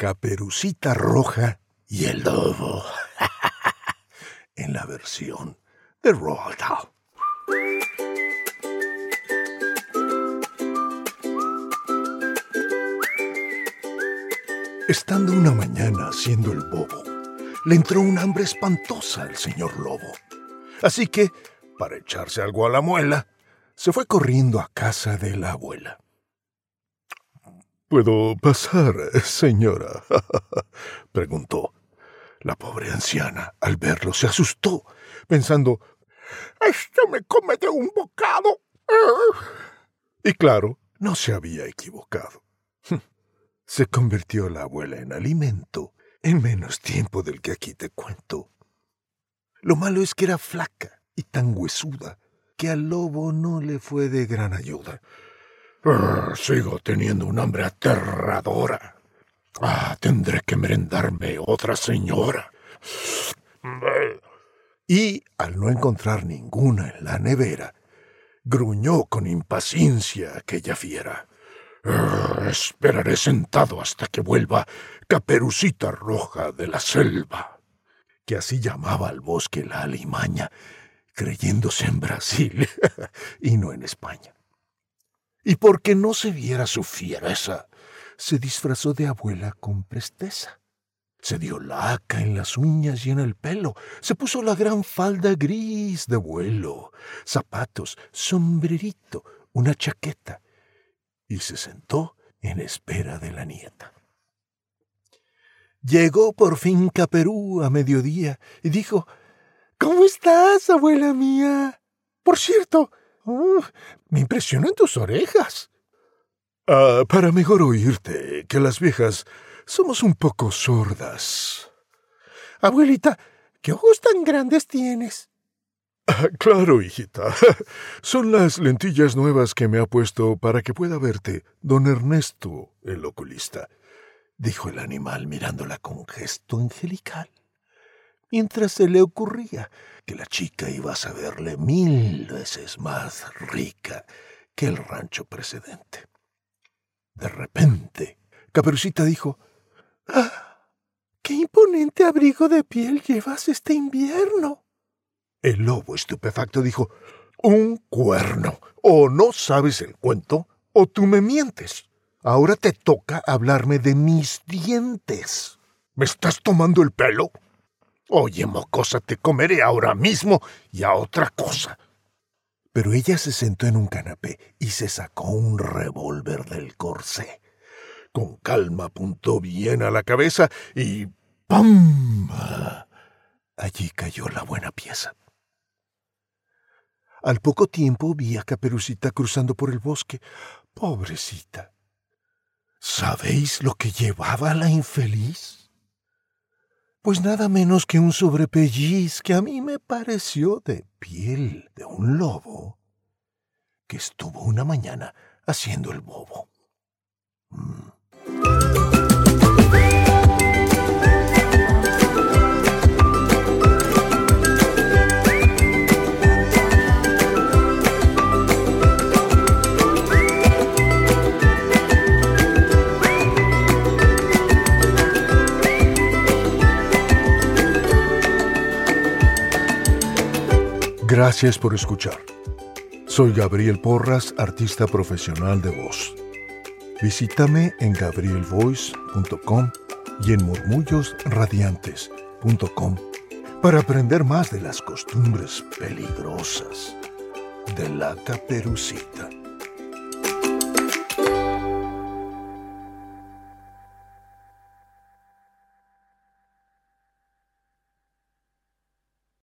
Caperucita Roja y el Lobo. en la versión de Roald Dahl. Estando una mañana haciendo el bobo, le entró un hambre espantosa al señor lobo. Así que, para echarse algo a la muela, se fue corriendo a casa de la abuela. ¿Puedo pasar, señora? preguntó. La pobre anciana, al verlo, se asustó, pensando, «¡Esto me come de un bocado. Y claro, no se había equivocado. Se convirtió la abuela en alimento en menos tiempo del que aquí te cuento. Lo malo es que era flaca y tan huesuda que al lobo no le fue de gran ayuda. Sigo teniendo un hambre aterradora. Ah, tendré que merendarme otra señora. Y, al no encontrar ninguna en la nevera, gruñó con impaciencia aquella fiera. esperaré sentado hasta que vuelva Caperucita Roja de la Selva, que así llamaba al bosque la alimaña, creyéndose en Brasil y no en España. Y porque no se viera su fiereza, se disfrazó de abuela con presteza. Se dio laca en las uñas y en el pelo, se puso la gran falda gris de vuelo, zapatos, sombrerito, una chaqueta, y se sentó en espera de la nieta. Llegó por fin Caperú a mediodía y dijo, ¿Cómo estás, abuela mía? Por cierto, me impresionan tus orejas. Ah, para mejor oírte, que las viejas somos un poco sordas. Abuelita, ¿qué ojos tan grandes tienes? Ah, claro, hijita. Son las lentillas nuevas que me ha puesto para que pueda verte don Ernesto, el oculista dijo el animal mirándola con gesto angelical, mientras se le ocurría que la chica iba a saberle mil veces más rica que el rancho precedente. De repente, Caperucita dijo, ¡Ah! ¡Qué imponente abrigo de piel llevas este invierno! El lobo estupefacto dijo, Un cuerno. O no sabes el cuento, o tú me mientes. Ahora te toca hablarme de mis dientes. ¿Me estás tomando el pelo? Oye, mocosa, te comeré ahora mismo y a otra cosa. Pero ella se sentó en un canapé y se sacó un revólver del corsé. Con calma apuntó bien a la cabeza y ¡pam! Allí cayó la buena pieza. Al poco tiempo vi a Caperucita cruzando por el bosque. Pobrecita. ¿Sabéis lo que llevaba la infeliz? Pues nada menos que un sobrepelliz que a mí me pareció de piel de un lobo que estuvo una mañana haciendo el bobo. Gracias por escuchar. Soy Gabriel Porras, artista profesional de voz. Visítame en gabrielvoice.com y en murmullosradiantes.com para aprender más de las costumbres peligrosas de la caperucita.